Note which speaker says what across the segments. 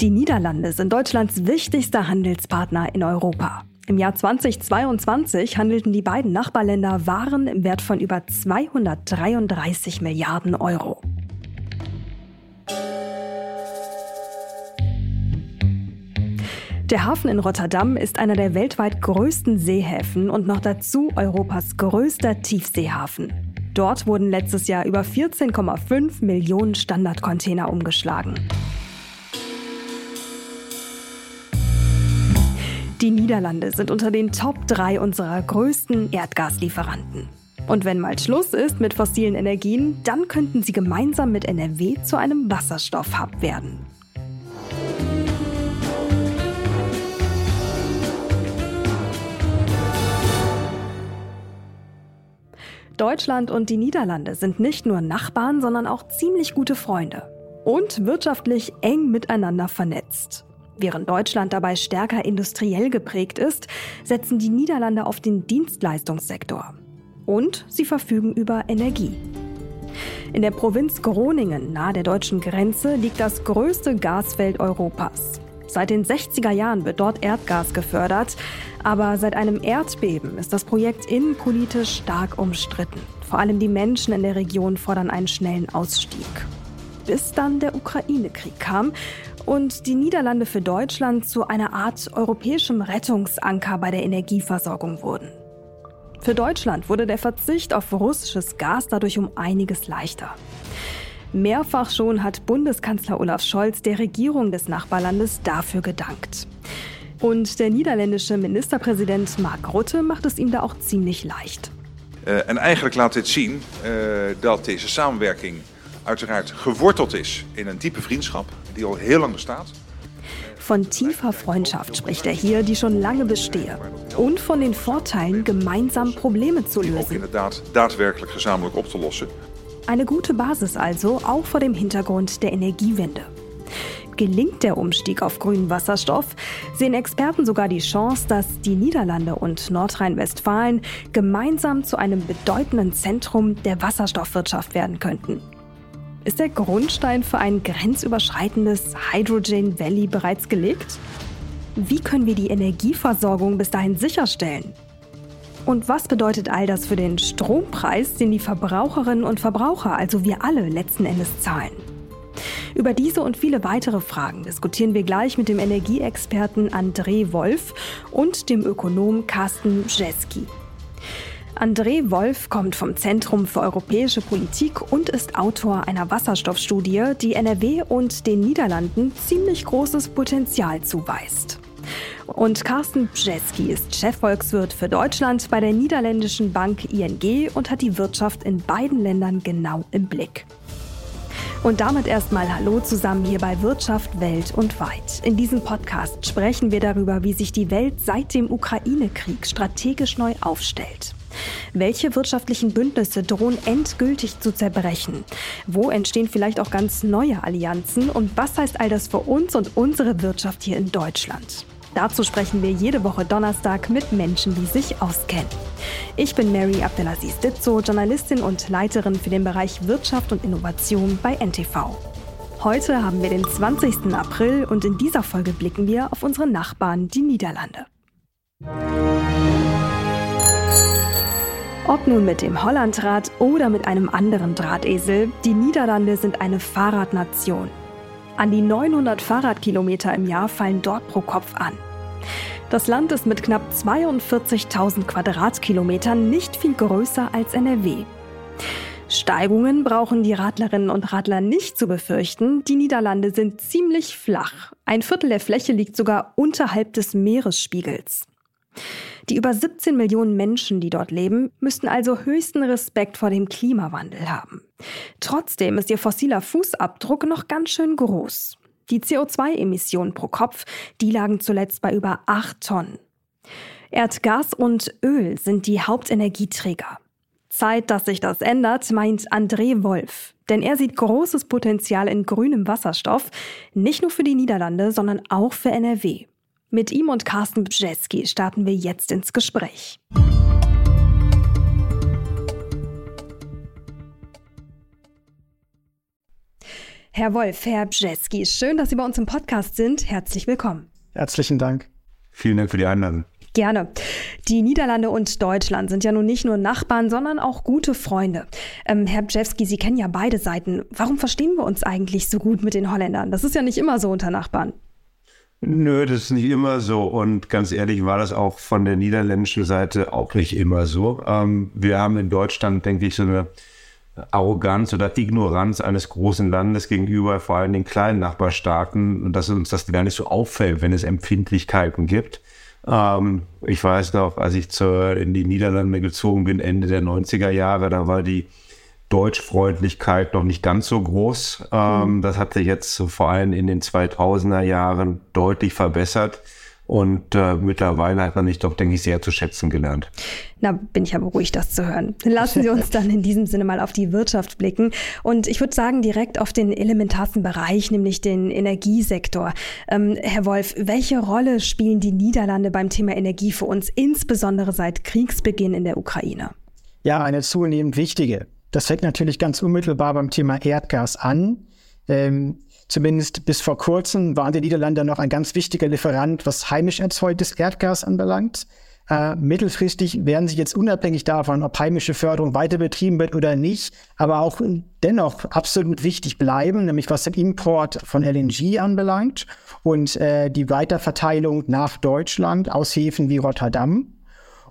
Speaker 1: Die Niederlande sind Deutschlands wichtigster Handelspartner in Europa. Im Jahr 2022 handelten die beiden Nachbarländer Waren im Wert von über 233 Milliarden Euro. Der Hafen in Rotterdam ist einer der weltweit größten Seehäfen und noch dazu Europas größter Tiefseehafen. Dort wurden letztes Jahr über 14,5 Millionen Standardcontainer umgeschlagen. Die Niederlande sind unter den Top 3 unserer größten Erdgaslieferanten. Und wenn mal Schluss ist mit fossilen Energien, dann könnten sie gemeinsam mit NRW zu einem Wasserstoffhub werden. Deutschland und die Niederlande sind nicht nur Nachbarn, sondern auch ziemlich gute Freunde und wirtschaftlich eng miteinander vernetzt. Während Deutschland dabei stärker industriell geprägt ist, setzen die Niederlande auf den Dienstleistungssektor. Und sie verfügen über Energie. In der Provinz Groningen nahe der deutschen Grenze liegt das größte Gasfeld Europas. Seit den 60er Jahren wird dort Erdgas gefördert, aber seit einem Erdbeben ist das Projekt innenpolitisch stark umstritten. Vor allem die Menschen in der Region fordern einen schnellen Ausstieg. Bis dann der Ukraine-Krieg kam und die Niederlande für Deutschland zu einer Art europäischem Rettungsanker bei der Energieversorgung wurden. Für Deutschland wurde der Verzicht auf russisches Gas dadurch um einiges leichter. Mehrfach schon hat Bundeskanzler Olaf Scholz der Regierung des Nachbarlandes dafür gedankt. Und der niederländische Ministerpräsident Mark Rutte macht es ihm da auch ziemlich leicht.
Speaker 2: Uh, en eigenlijk laat dit zien uh, dat deze samenwerking uiteraard geworteld is in een diepe vriendschap die al heel lang bestaat.
Speaker 1: Von tiefer Freundschaft spricht er hier, die schon lange bestehe. Und von den Vorteilen, gemeinsam Probleme zu lösen. Eine gute Basis also, auch vor dem Hintergrund der Energiewende. Gelingt der Umstieg auf grünen Wasserstoff, sehen Experten sogar die Chance, dass die Niederlande und Nordrhein-Westfalen gemeinsam zu einem bedeutenden Zentrum der Wasserstoffwirtschaft werden könnten. Ist der Grundstein für ein grenzüberschreitendes Hydrogen Valley bereits gelegt? Wie können wir die Energieversorgung bis dahin sicherstellen? Und was bedeutet all das für den Strompreis, den die Verbraucherinnen und Verbraucher, also wir alle, letzten Endes zahlen? Über diese und viele weitere Fragen diskutieren wir gleich mit dem Energieexperten André Wolf und dem Ökonom Carsten Bjeski. André Wolf kommt vom Zentrum für europäische Politik und ist Autor einer Wasserstoffstudie, die NRW und den Niederlanden ziemlich großes Potenzial zuweist. Und Carsten Bjeski ist Chefvolkswirt für Deutschland bei der niederländischen Bank ING und hat die Wirtschaft in beiden Ländern genau im Blick. Und damit erstmal Hallo zusammen hier bei Wirtschaft Welt und Weit. In diesem Podcast sprechen wir darüber, wie sich die Welt seit dem Ukraine-Krieg strategisch neu aufstellt. Welche wirtschaftlichen Bündnisse drohen endgültig zu zerbrechen? Wo entstehen vielleicht auch ganz neue Allianzen? Und was heißt all das für uns und unsere Wirtschaft hier in Deutschland? Dazu sprechen wir jede Woche Donnerstag mit Menschen, die sich auskennen. Ich bin Mary Abdelaziz Ditzo, Journalistin und Leiterin für den Bereich Wirtschaft und Innovation bei NTV. Heute haben wir den 20. April und in dieser Folge blicken wir auf unsere Nachbarn, die Niederlande. Ob nun mit dem Hollandrad oder mit einem anderen Drahtesel, die Niederlande sind eine Fahrradnation. An die 900 Fahrradkilometer im Jahr fallen dort pro Kopf an. Das Land ist mit knapp 42.000 Quadratkilometern nicht viel größer als NRW. Steigungen brauchen die Radlerinnen und Radler nicht zu befürchten. Die Niederlande sind ziemlich flach. Ein Viertel der Fläche liegt sogar unterhalb des Meeresspiegels. Die über 17 Millionen Menschen, die dort leben, müssten also höchsten Respekt vor dem Klimawandel haben. Trotzdem ist ihr fossiler Fußabdruck noch ganz schön groß. Die CO2-Emissionen pro Kopf, die lagen zuletzt bei über 8 Tonnen. Erdgas und Öl sind die Hauptenergieträger. Zeit, dass sich das ändert, meint André Wolf. Denn er sieht großes Potenzial in grünem Wasserstoff, nicht nur für die Niederlande, sondern auch für NRW. Mit ihm und Carsten Bjeski starten wir jetzt ins Gespräch. Herr Wolf, Herr Bjeski, schön, dass Sie bei uns im Podcast sind. Herzlich willkommen.
Speaker 3: Herzlichen Dank.
Speaker 4: Vielen Dank für die Einladung.
Speaker 1: Gerne. Die Niederlande und Deutschland sind ja nun nicht nur Nachbarn, sondern auch gute Freunde. Ähm, Herr Bjewski, Sie kennen ja beide Seiten. Warum verstehen wir uns eigentlich so gut mit den Holländern? Das ist ja nicht immer so unter Nachbarn.
Speaker 4: Nö, das ist nicht immer so. Und ganz ehrlich war das auch von der niederländischen Seite auch nicht immer so. Ähm, wir haben in Deutschland, denke ich, so eine Arroganz oder Ignoranz eines großen Landes gegenüber vor allem den kleinen Nachbarstaaten dass uns das gar nicht so auffällt, wenn es Empfindlichkeiten gibt. Ähm, ich weiß noch, als ich zur, in die Niederlande gezogen bin, Ende der 90er Jahre, da war die Deutschfreundlichkeit noch nicht ganz so groß. Ähm, mhm. Das hat sich jetzt vor allem in den 2000er Jahren deutlich verbessert. Und äh, mittlerweile hat man mich doch, denke ich, sehr zu schätzen gelernt.
Speaker 1: Na, bin ich ja beruhigt, das zu hören. Lassen Sie uns dann in diesem Sinne mal auf die Wirtschaft blicken. Und ich würde sagen, direkt auf den elementarsten Bereich, nämlich den Energiesektor. Ähm, Herr Wolf, welche Rolle spielen die Niederlande beim Thema Energie für uns, insbesondere seit Kriegsbeginn in der Ukraine?
Speaker 3: Ja, eine zunehmend wichtige. Das fängt natürlich ganz unmittelbar beim Thema Erdgas an. Ähm, Zumindest bis vor kurzem waren die Niederlande noch ein ganz wichtiger Lieferant, was heimisch erzeugtes Erdgas anbelangt. Äh, mittelfristig werden sie jetzt unabhängig davon, ob heimische Förderung weiter betrieben wird oder nicht, aber auch dennoch absolut wichtig bleiben, nämlich was den Import von LNG anbelangt und äh, die Weiterverteilung nach Deutschland aus Häfen wie Rotterdam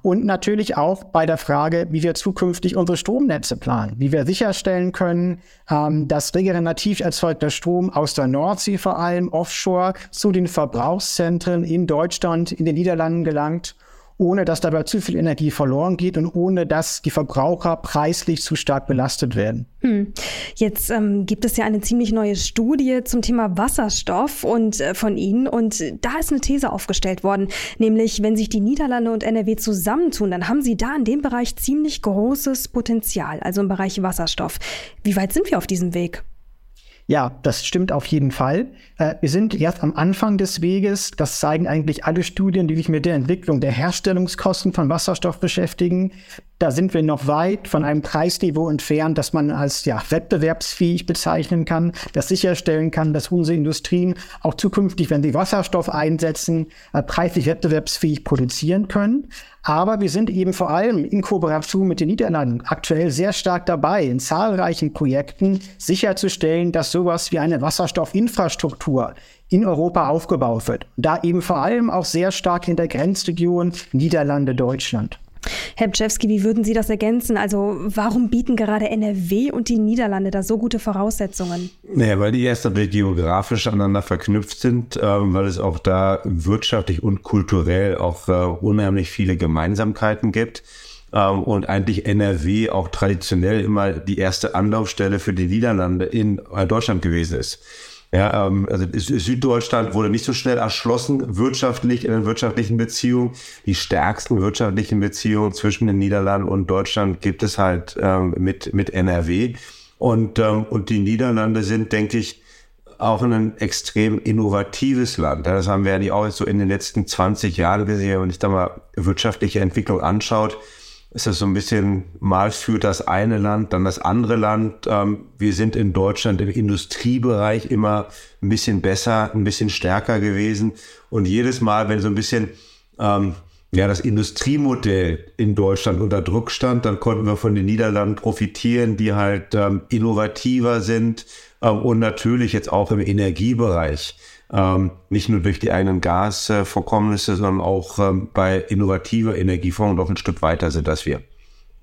Speaker 3: und natürlich auch bei der Frage, wie wir zukünftig unsere Stromnetze planen, wie wir sicherstellen können, ähm, dass regenerativ erzeugter Strom aus der Nordsee vor allem offshore zu den Verbrauchszentren in Deutschland, in den Niederlanden gelangt ohne dass dabei zu viel Energie verloren geht und ohne dass die Verbraucher preislich zu stark belastet werden. Hm.
Speaker 1: Jetzt ähm, gibt es ja eine ziemlich neue Studie zum Thema Wasserstoff und äh, von Ihnen und da ist eine These aufgestellt worden, nämlich wenn sich die Niederlande und NRW zusammentun, dann haben sie da in dem Bereich ziemlich großes Potenzial, also im Bereich Wasserstoff. Wie weit sind wir auf diesem Weg?
Speaker 3: Ja, das stimmt auf jeden Fall. Äh, wir sind erst am Anfang des Weges. Das zeigen eigentlich alle Studien, die sich mit der Entwicklung der Herstellungskosten von Wasserstoff beschäftigen. Da sind wir noch weit von einem Preisniveau entfernt, das man als ja, wettbewerbsfähig bezeichnen kann, das sicherstellen kann, dass unsere Industrien auch zukünftig, wenn sie Wasserstoff einsetzen, äh, preislich wettbewerbsfähig produzieren können. Aber wir sind eben vor allem in Kooperation mit den Niederlanden aktuell sehr stark dabei, in zahlreichen Projekten sicherzustellen, dass sowas wie eine Wasserstoffinfrastruktur in Europa aufgebaut wird. Da eben vor allem auch sehr stark in der Grenzregion Niederlande-Deutschland.
Speaker 1: Herr Bczewski, wie würden Sie das ergänzen? Also warum bieten gerade NRW und die Niederlande da so gute Voraussetzungen?
Speaker 4: Naja, weil die erst einmal geografisch aneinander verknüpft sind, äh, weil es auch da wirtschaftlich und kulturell auch äh, unheimlich viele Gemeinsamkeiten gibt. Ähm, und eigentlich NRW auch traditionell immer die erste Anlaufstelle für die Niederlande in äh, Deutschland gewesen ist. Ja, ähm, also Süddeutschland wurde nicht so schnell erschlossen, wirtschaftlich, in den wirtschaftlichen Beziehungen. Die stärksten wirtschaftlichen Beziehungen zwischen den Niederlanden und Deutschland gibt es halt ähm, mit, mit NRW. Und, ähm, und die Niederlande sind, denke ich, auch ein extrem innovatives Land. Das haben wir ja auch so in den letzten 20 Jahren gesehen. Wenn ich da mal wirtschaftliche Entwicklung anschaut, ist das so ein bisschen, mal führt das eine Land, dann das andere Land. Ähm, wir sind in Deutschland im Industriebereich immer ein bisschen besser, ein bisschen stärker gewesen. Und jedes Mal, wenn so ein bisschen ähm, ja, das Industriemodell in Deutschland unter Druck stand, dann konnten wir von den Niederlanden profitieren, die halt ähm, innovativer sind äh, und natürlich jetzt auch im Energiebereich ähm, nicht nur durch die eigenen Gasvorkommnisse, sondern auch ähm, bei innovativer Energieform noch ein Stück weiter sind als wir.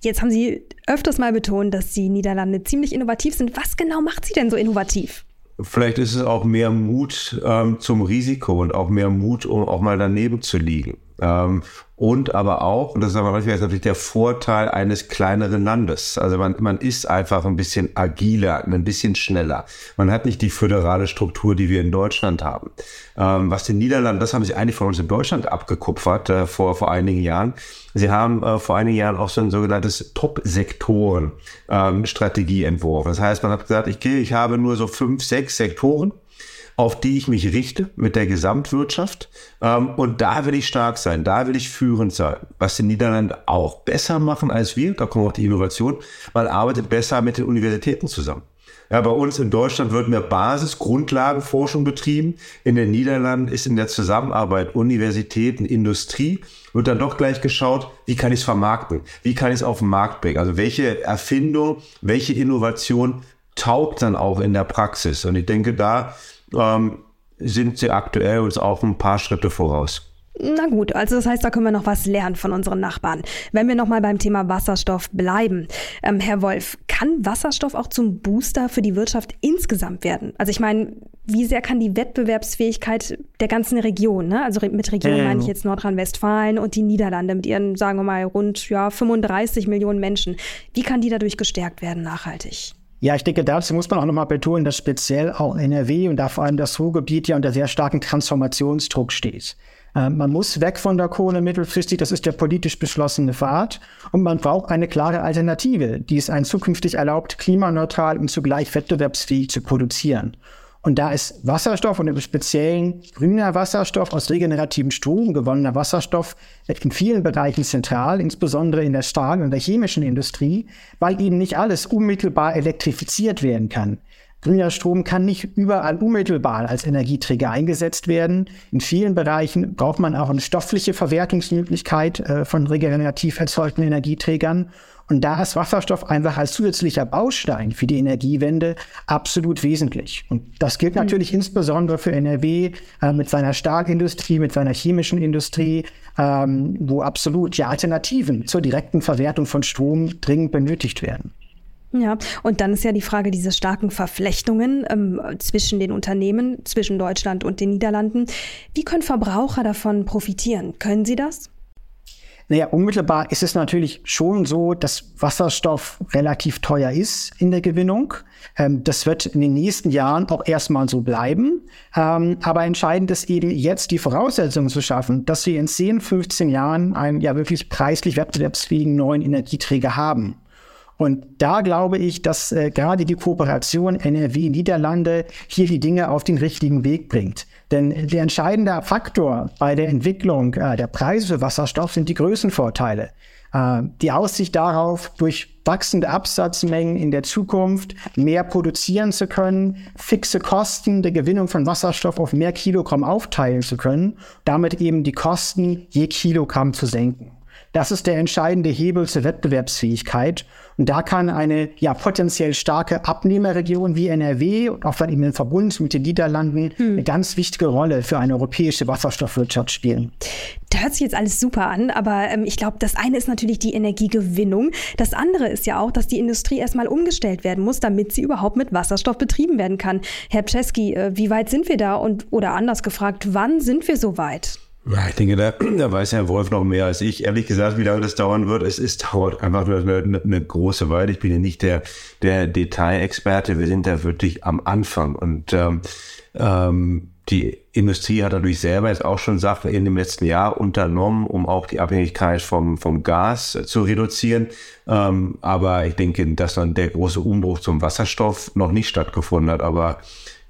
Speaker 1: Jetzt haben Sie öfters mal betont, dass die Niederlande ziemlich innovativ sind. Was genau macht sie denn so innovativ?
Speaker 4: Vielleicht ist es auch mehr Mut ähm, zum Risiko und auch mehr Mut, um auch mal daneben zu liegen. Ähm, und aber auch, und das ist aber manchmal natürlich der Vorteil eines kleineren Landes. Also man, man ist einfach ein bisschen agiler, ein bisschen schneller. Man hat nicht die föderale Struktur, die wir in Deutschland haben. Ähm, was den Niederlanden, das haben sie eigentlich von uns in Deutschland abgekupfert äh, vor, vor einigen Jahren. Sie haben äh, vor einigen Jahren auch so ein sogenanntes Top-Sektoren-Strategie ähm, entworfen. Das heißt, man hat gesagt, ich, ich habe nur so fünf, sechs Sektoren auf die ich mich richte mit der Gesamtwirtschaft. Ähm, und da will ich stark sein, da will ich führend sein. Was die Niederlande auch besser machen als wir, da kommt auch die Innovation, man arbeitet besser mit den Universitäten zusammen. Ja, bei uns in Deutschland wird mehr Basis-Grundlagenforschung betrieben. In den Niederlanden ist in der Zusammenarbeit Universitäten, Industrie, wird dann doch gleich geschaut, wie kann ich es vermarkten? Wie kann ich es auf den Markt bringen? Also welche Erfindung, welche Innovation taugt dann auch in der Praxis? Und ich denke, da ähm, sind sie aktuell uns auch ein paar Schritte voraus.
Speaker 1: Na gut, also das heißt, da können wir noch was lernen von unseren Nachbarn. Wenn wir nochmal beim Thema Wasserstoff bleiben. Ähm, Herr Wolf, kann Wasserstoff auch zum Booster für die Wirtschaft insgesamt werden? Also ich meine, wie sehr kann die Wettbewerbsfähigkeit der ganzen Region, ne? also mit Region ähm. meine ich jetzt Nordrhein-Westfalen und die Niederlande mit ihren, sagen wir mal, rund ja, 35 Millionen Menschen, wie kann die dadurch gestärkt werden nachhaltig?
Speaker 3: Ja, ich denke, dazu muss man auch nochmal betonen, dass speziell auch NRW und da vor allem das Ruhrgebiet ja unter sehr starken Transformationsdruck steht. Äh, man muss weg von der Kohle mittelfristig, das ist der politisch beschlossene Pfad. Und man braucht eine klare Alternative, die es einen zukünftig erlaubt, klimaneutral und zugleich wettbewerbsfähig zu produzieren. Und da ist Wasserstoff und im Speziellen grüner Wasserstoff aus regenerativem Strom, gewonnener Wasserstoff, in vielen Bereichen zentral, insbesondere in der Stahl- und der chemischen Industrie, weil eben nicht alles unmittelbar elektrifiziert werden kann. Grüner Strom kann nicht überall unmittelbar als Energieträger eingesetzt werden. In vielen Bereichen braucht man auch eine stoffliche Verwertungsmöglichkeit äh, von regenerativ erzeugten Energieträgern. Und da ist Wasserstoff einfach als zusätzlicher Baustein für die Energiewende absolut wesentlich. Und das gilt mhm. natürlich mhm. insbesondere für NRW äh, mit seiner Stahlindustrie, mit seiner chemischen Industrie, ähm, wo absolut ja Alternativen zur direkten Verwertung von Strom dringend benötigt werden.
Speaker 1: Ja, und dann ist ja die Frage dieser starken Verflechtungen ähm, zwischen den Unternehmen, zwischen Deutschland und den Niederlanden. Wie können Verbraucher davon profitieren? Können sie das?
Speaker 3: Naja, unmittelbar ist es natürlich schon so, dass Wasserstoff relativ teuer ist in der Gewinnung. Ähm, das wird in den nächsten Jahren auch erstmal so bleiben. Ähm, aber entscheidend ist eben jetzt die Voraussetzungen zu schaffen, dass wir in 10, 15 Jahren einen ja wirklich preislich wettbewerbsfähigen neuen Energieträger haben. Und da glaube ich, dass äh, gerade die Kooperation NRW-Niederlande hier die Dinge auf den richtigen Weg bringt. Denn der entscheidende Faktor bei der Entwicklung äh, der Preise für Wasserstoff sind die Größenvorteile. Äh, die Aussicht darauf, durch wachsende Absatzmengen in der Zukunft mehr produzieren zu können, fixe Kosten der Gewinnung von Wasserstoff auf mehr Kilogramm aufteilen zu können, damit eben die Kosten je Kilogramm zu senken. Das ist der entscheidende Hebel zur Wettbewerbsfähigkeit. Und da kann eine ja potenziell starke Abnehmerregion wie NRW und auch dann eben im Verbund mit den Niederlanden hm. eine ganz wichtige Rolle für eine europäische Wasserstoffwirtschaft spielen.
Speaker 1: Da hört sich jetzt alles super an, aber ähm, ich glaube, das eine ist natürlich die Energiegewinnung. Das andere ist ja auch, dass die Industrie erstmal umgestellt werden muss, damit sie überhaupt mit Wasserstoff betrieben werden kann. Herr Pczewski, äh, wie weit sind wir da? Und oder anders gefragt, wann sind wir so weit?
Speaker 4: Ja, ich denke, da, da weiß Herr Wolf noch mehr als ich. Ehrlich gesagt, wie lange das dauern wird, es ist, dauert einfach nur eine, eine große Weile. Ich bin ja nicht der, der Detailexperte. Wir sind da wirklich am Anfang. Und ähm, ähm, die Industrie hat dadurch selber jetzt auch schon Sachen in dem letzten Jahr unternommen, um auch die Abhängigkeit vom, vom Gas zu reduzieren. Ähm, aber ich denke, dass dann der große Umbruch zum Wasserstoff noch nicht stattgefunden hat. Aber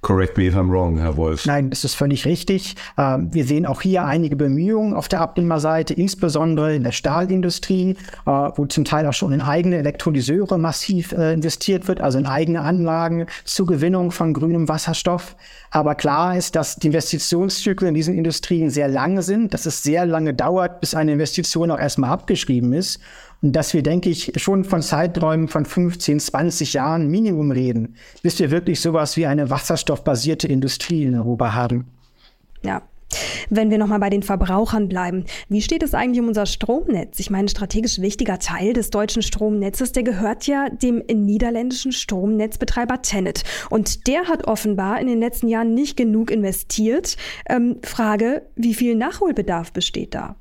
Speaker 4: Correct me if I'm wrong, Herr Wolf.
Speaker 3: Nein, das ist völlig richtig. Ähm, wir sehen auch hier einige Bemühungen auf der Abnehmerseite, insbesondere in der Stahlindustrie, äh, wo zum Teil auch schon in eigene Elektrolyseure massiv äh, investiert wird, also in eigene Anlagen zur Gewinnung von grünem Wasserstoff. Aber klar ist, dass die Investitionszyklen in diesen Industrien sehr lange sind, dass es sehr lange dauert, bis eine Investition auch erstmal abgeschrieben ist dass wir, denke ich, schon von Zeiträumen von 15, 20 Jahren Minimum reden, bis wir wirklich sowas wie eine wasserstoffbasierte Industrie in Europa haben.
Speaker 1: Ja, wenn wir nochmal bei den Verbrauchern bleiben, wie steht es eigentlich um unser Stromnetz? Ich meine, strategisch wichtiger Teil des deutschen Stromnetzes, der gehört ja dem niederländischen Stromnetzbetreiber Tennet. Und der hat offenbar in den letzten Jahren nicht genug investiert. Ähm, Frage, wie viel Nachholbedarf besteht da?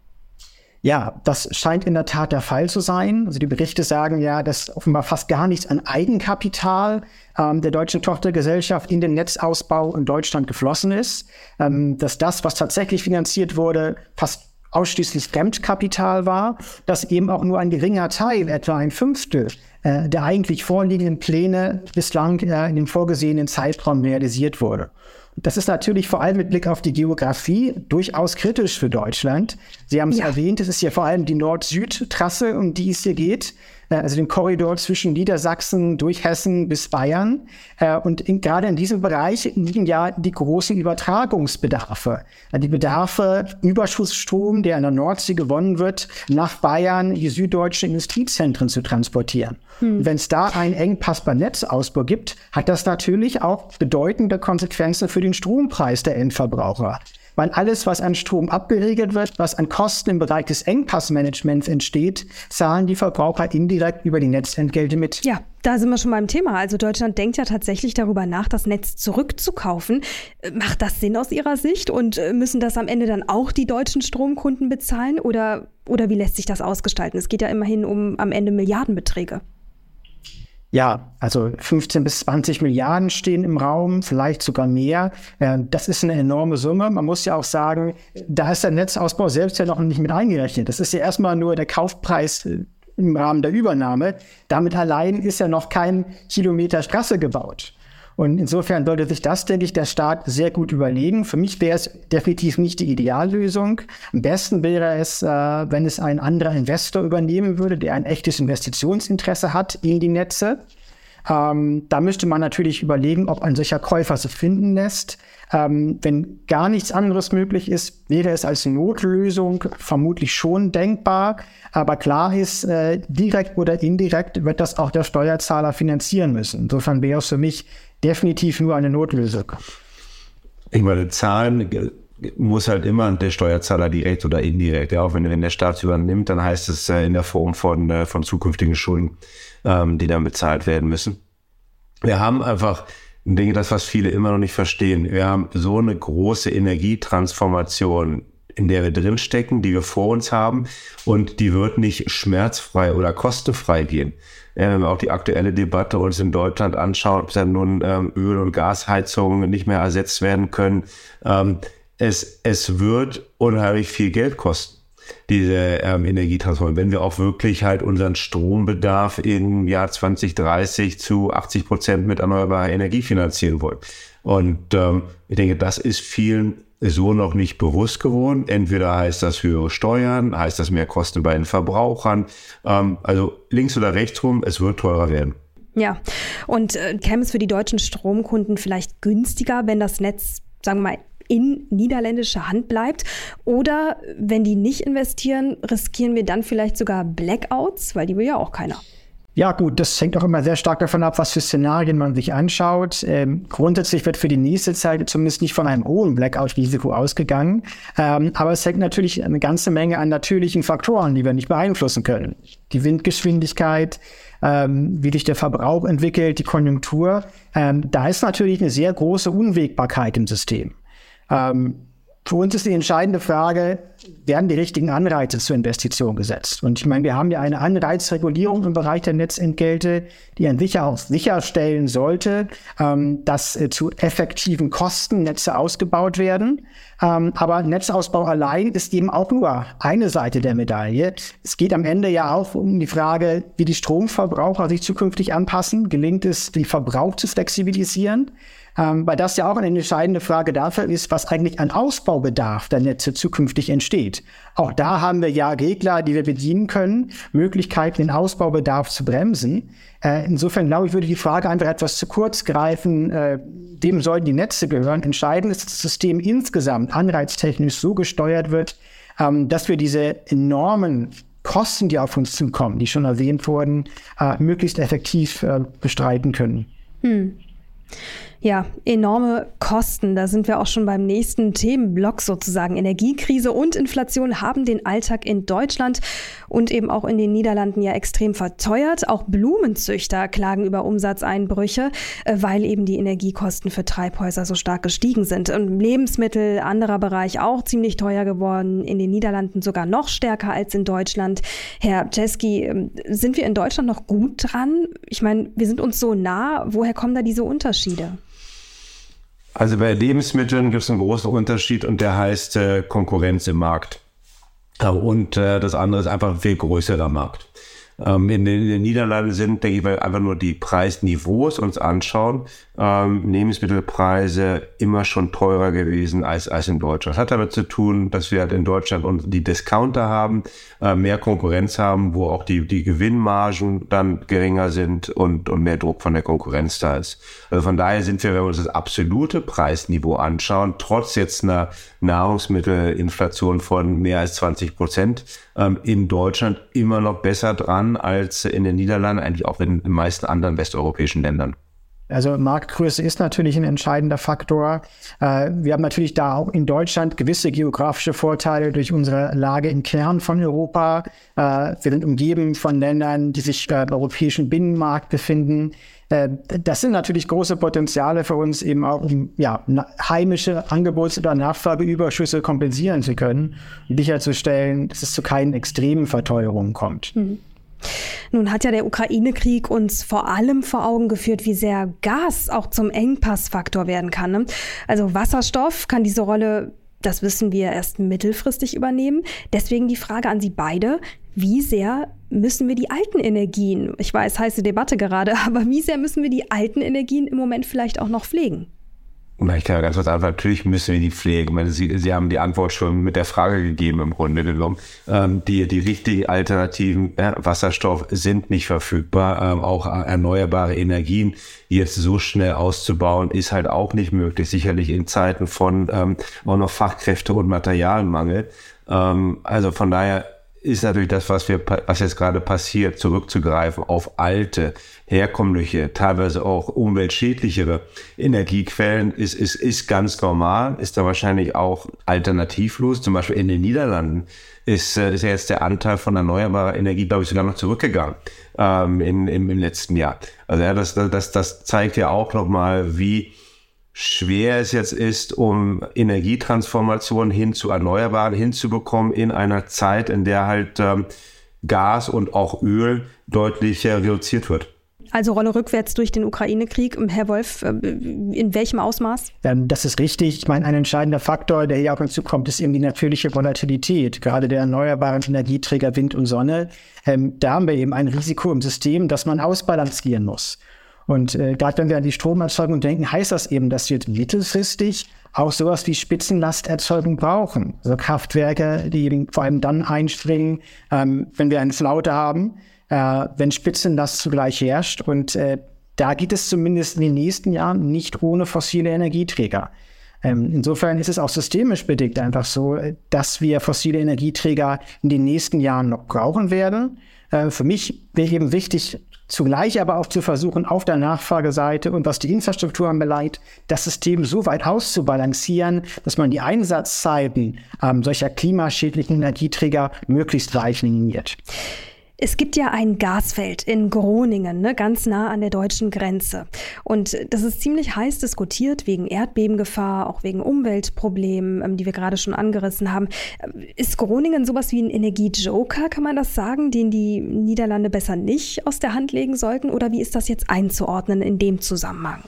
Speaker 3: Ja, das scheint in der Tat der Fall zu sein. Also die Berichte sagen ja, dass offenbar fast gar nichts an Eigenkapital ähm, der deutschen Tochtergesellschaft in den Netzausbau in Deutschland geflossen ist. Ähm, dass das, was tatsächlich finanziert wurde, fast ausschließlich Fremdkapital war, dass eben auch nur ein geringer Teil, etwa ein Fünftel, äh, der eigentlich vorliegenden Pläne bislang äh, in dem vorgesehenen Zeitraum realisiert wurde. Das ist natürlich vor allem mit Blick auf die Geografie durchaus kritisch für Deutschland. Sie haben es ja. erwähnt, es ist hier vor allem die Nord-Süd-Trasse, um die es hier geht. Äh, also den Korridor zwischen Niedersachsen durch Hessen bis Bayern. Äh, und in, gerade in diesem Bereich liegen ja die großen Übertragungsbedarfe. Die Bedarfe, Überschussstrom, der in der Nordsee gewonnen wird, nach Bayern, die süddeutschen Industriezentren zu transportieren. Hm. Wenn es da einen Engpass beim Netzausbau gibt, hat das natürlich auch bedeutende Konsequenzen für den Strompreis der Endverbraucher weil alles, was an Strom abgeregelt wird, was an Kosten im Bereich des Engpassmanagements entsteht, zahlen die Verbraucher indirekt über die Netzentgelte mit.
Speaker 1: Ja, da sind wir schon beim Thema. Also Deutschland denkt ja tatsächlich darüber nach, das Netz zurückzukaufen. Äh, macht das Sinn aus Ihrer Sicht und äh, müssen das am Ende dann auch die deutschen Stromkunden bezahlen oder, oder wie lässt sich das ausgestalten? Es geht ja immerhin um am Ende Milliardenbeträge.
Speaker 3: Ja, also 15 bis 20 Milliarden stehen im Raum, vielleicht sogar mehr. Das ist eine enorme Summe. Man muss ja auch sagen, da ist der Netzausbau selbst ja noch nicht mit eingerechnet. Das ist ja erstmal nur der Kaufpreis äh, im Rahmen der Übernahme. Damit allein ist ja noch kein Kilometer Straße gebaut. Und insofern sollte sich das, denke ich, der Staat sehr gut überlegen. Für mich wäre es definitiv nicht die Ideallösung. Am besten wäre es, äh, wenn es ein anderer Investor übernehmen würde, der ein echtes Investitionsinteresse hat in die Netze. Ähm, da müsste man natürlich überlegen, ob ein solcher Käufer sich finden lässt. Ähm, wenn gar nichts anderes möglich ist, wäre es als Notlösung vermutlich schon denkbar. Aber klar ist, äh, direkt oder indirekt wird das auch der Steuerzahler finanzieren müssen. Insofern wäre es für mich definitiv nur eine Notlösung.
Speaker 4: Ich meine, Zahlen muss halt immer der Steuerzahler direkt oder indirekt. Ja, auch wenn, wenn der Staat übernimmt, dann heißt es äh, in der Form von, äh, von zukünftigen Schulden, ähm, die dann bezahlt werden müssen. Wir haben einfach, denke, das, was viele immer noch nicht verstehen, wir haben so eine große Energietransformation, in der wir drinstecken, die wir vor uns haben und die wird nicht schmerzfrei oder kostenfrei gehen wir auch die aktuelle Debatte uns in Deutschland anschauen, ob dann nun ähm, Öl- und Gasheizungen nicht mehr ersetzt werden können. Ähm, es, es wird unheimlich viel Geld kosten diese ähm, Energietransformation, wenn wir auch wirklich halt unseren Strombedarf im Jahr 2030 zu 80 Prozent mit erneuerbarer Energie finanzieren wollen. Und ähm, ich denke, das ist vielen so noch nicht bewusst geworden. Entweder heißt das höhere Steuern, heißt das mehr Kosten bei den Verbrauchern. Ähm, also links oder rechts rum, es wird teurer werden.
Speaker 1: Ja, und äh, käme es für die deutschen Stromkunden vielleicht günstiger, wenn das Netz, sagen wir mal, in niederländischer Hand bleibt? Oder wenn die nicht investieren, riskieren wir dann vielleicht sogar Blackouts, weil die will ja auch keiner.
Speaker 3: Ja, gut, das hängt auch immer sehr stark davon ab, was für Szenarien man sich anschaut. Ähm, grundsätzlich wird für die nächste Zeit zumindest nicht von einem hohen Blackout-Risiko ausgegangen. Ähm, aber es hängt natürlich eine ganze Menge an natürlichen Faktoren, die wir nicht beeinflussen können. Die Windgeschwindigkeit, ähm, wie sich der Verbrauch entwickelt, die Konjunktur. Ähm, da ist natürlich eine sehr große Unwägbarkeit im System. Ähm, für uns ist die entscheidende Frage, werden die richtigen Anreize zur Investition gesetzt? Und ich meine, wir haben ja eine Anreizregulierung im Bereich der Netzentgelte, die an sich auch sicherstellen sollte, ähm, dass äh, zu effektiven Kosten Netze ausgebaut werden. Ähm, aber Netzausbau allein ist eben auch nur eine Seite der Medaille. Es geht am Ende ja auch um die Frage, wie die Stromverbraucher sich zukünftig anpassen. Gelingt es, den Verbrauch zu flexibilisieren? Ähm, weil das ja auch eine entscheidende Frage dafür ist, was eigentlich an Ausbaubedarf der Netze zukünftig entsteht. Auch da haben wir ja Regler, die wir bedienen können, Möglichkeiten, den Ausbaubedarf zu bremsen. Äh, insofern glaube ich, würde die Frage einfach etwas zu kurz greifen. Äh, dem sollten die Netze gehören. Entscheidend ist, dass das System insgesamt anreiztechnisch so gesteuert wird, ähm, dass wir diese enormen Kosten, die auf uns zukommen, die schon erwähnt wurden, äh, möglichst effektiv äh, bestreiten können. Hm.
Speaker 1: Ja, enorme Kosten. Da sind wir auch schon beim nächsten Themenblock sozusagen. Energiekrise und Inflation haben den Alltag in Deutschland und eben auch in den Niederlanden ja extrem verteuert. Auch Blumenzüchter klagen über Umsatzeinbrüche, äh, weil eben die Energiekosten für Treibhäuser so stark gestiegen sind. Und Lebensmittel, anderer Bereich auch ziemlich teuer geworden. In den Niederlanden sogar noch stärker als in Deutschland. Herr Czeski, ähm, sind wir in Deutschland noch gut dran? Ich meine, wir sind uns so nah. Woher kommen da diese Unterschiede?
Speaker 4: Also bei Lebensmitteln gibt es einen großen Unterschied und der heißt äh, Konkurrenz im Markt. Und äh, das andere ist einfach ein viel größerer Markt. Ähm, in, den, in, den, Niederlanden sind, denke ich, weil einfach nur die Preisniveaus uns anschauen, ähm, Lebensmittelpreise immer schon teurer gewesen als, als in Deutschland. Das hat damit zu tun, dass wir halt in Deutschland und die Discounter haben, äh, mehr Konkurrenz haben, wo auch die, die Gewinnmargen dann geringer sind und, und mehr Druck von der Konkurrenz da ist. Also von daher sind wir, wenn wir uns das absolute Preisniveau anschauen, trotz jetzt einer Nahrungsmittelinflation von mehr als 20 Prozent, ähm, in Deutschland immer noch besser dran als in den Niederlanden, eigentlich auch in den meisten anderen westeuropäischen Ländern.
Speaker 3: Also Marktgröße ist natürlich ein entscheidender Faktor. Äh, wir haben natürlich da auch in Deutschland gewisse geografische Vorteile durch unsere Lage im Kern von Europa. Äh, wir sind umgeben von Ländern, die sich im europäischen Binnenmarkt befinden. Äh, das sind natürlich große Potenziale für uns, eben auch um ja, heimische Angebots- oder Nachfrageüberschüsse kompensieren zu können und sicherzustellen, dass es zu keinen extremen Verteuerungen kommt. Mhm.
Speaker 1: Nun hat ja der Ukraine-Krieg uns vor allem vor Augen geführt, wie sehr Gas auch zum Engpassfaktor werden kann. Ne? Also Wasserstoff kann diese Rolle, das wissen wir, erst mittelfristig übernehmen. Deswegen die Frage an Sie beide, wie sehr müssen wir die alten Energien, ich weiß, heiße Debatte gerade, aber wie sehr müssen wir die alten Energien im Moment vielleicht auch noch pflegen?
Speaker 4: Ich kann ganz kurz antworten, natürlich müssen wir die pflegen. Ich meine, Sie, Sie haben die Antwort schon mit der Frage gegeben im Grunde genommen. Ähm, die, die richtigen Alternativen äh, Wasserstoff sind nicht verfügbar. Ähm, auch erneuerbare Energien jetzt so schnell auszubauen, ist halt auch nicht möglich. Sicherlich in Zeiten von ähm, auch noch Fachkräfte- und Materialmangel. Ähm, also von daher ist natürlich das, was wir, was jetzt gerade passiert, zurückzugreifen auf alte, herkömmliche, teilweise auch umweltschädlichere Energiequellen, ist, ist, ist ganz normal, ist da wahrscheinlich auch alternativlos. Zum Beispiel in den Niederlanden ist, äh, ist ja jetzt der Anteil von erneuerbarer Energie, glaube ich, sogar noch zurückgegangen ähm, in, im, im letzten Jahr. Also ja, das, das, das zeigt ja auch nochmal, wie schwer es jetzt ist, um Energietransformation hin zu Erneuerbaren hinzubekommen in einer Zeit, in der halt ähm, Gas und auch Öl deutlich reduziert wird.
Speaker 1: Also Rolle rückwärts durch den Ukraine-Krieg. Herr Wolf, äh, in welchem Ausmaß?
Speaker 3: Ähm, das ist richtig. Ich meine, ein entscheidender Faktor, der hier auch hinzukommt, ist eben die natürliche Volatilität. Gerade der erneuerbaren Energieträger Wind und Sonne. Ähm, da haben wir eben ein Risiko im System, das man ausbalancieren muss. Und äh, gerade wenn wir an die Stromerzeugung denken, heißt das eben, dass wir mittelfristig auch sowas wie Spitzenlasterzeugung brauchen. Also Kraftwerke, die eben vor allem dann einspringen, ähm, wenn wir eine Flaute haben, äh, wenn Spitzenlast zugleich herrscht. Und äh, da geht es zumindest in den nächsten Jahren nicht ohne fossile Energieträger. Ähm, insofern ist es auch systemisch bedingt einfach so, dass wir fossile Energieträger in den nächsten Jahren noch brauchen werden. Äh, für mich wäre eben wichtig, Zugleich aber auch zu versuchen, auf der Nachfrageseite und was die Infrastruktur anbelangt, das System so weit auszubalancieren, dass man die Einsatzzeiten ähm, solcher klimaschädlichen Energieträger möglichst weit minimiert.
Speaker 1: Es gibt ja ein Gasfeld in Groningen, ne, ganz nah an der deutschen Grenze. Und das ist ziemlich heiß diskutiert wegen Erdbebengefahr, auch wegen Umweltproblemen, ähm, die wir gerade schon angerissen haben. Ist Groningen sowas wie ein Energiejoker, kann man das sagen, den die Niederlande besser nicht aus der Hand legen sollten? Oder wie ist das jetzt einzuordnen in dem Zusammenhang?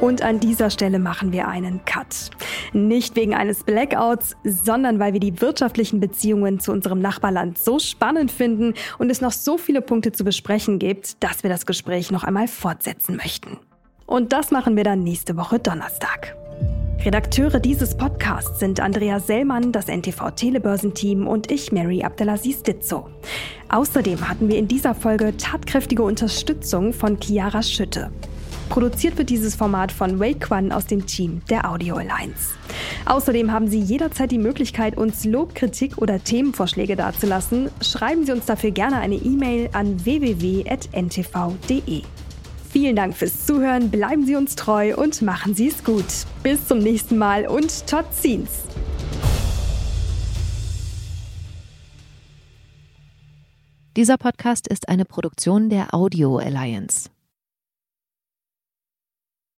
Speaker 1: Und an dieser Stelle machen wir einen Cut. Nicht wegen eines Blackouts, sondern weil wir die wirtschaftlichen Beziehungen zu unserem Nachbarland so spannend finden und es noch so viele Punkte zu besprechen gibt, dass wir das Gespräch noch einmal fortsetzen möchten. Und das machen wir dann nächste Woche Donnerstag. Redakteure dieses Podcasts sind Andrea Sellmann, das NTV Telebörsenteam und ich, Mary Abdelaziz Ditzo. Außerdem hatten wir in dieser Folge tatkräftige Unterstützung von Chiara Schütte. Produziert wird dieses Format von Wei Quan aus dem Team der Audio Alliance. Außerdem haben Sie jederzeit die Möglichkeit, uns Lob, Kritik oder Themenvorschläge dazulassen. Schreiben Sie uns dafür gerne eine E-Mail an www.ntv.de. Vielen Dank fürs Zuhören, bleiben Sie uns treu und machen Sie es gut. Bis zum nächsten Mal und tot ziens!
Speaker 5: Dieser Podcast ist eine Produktion der Audio Alliance.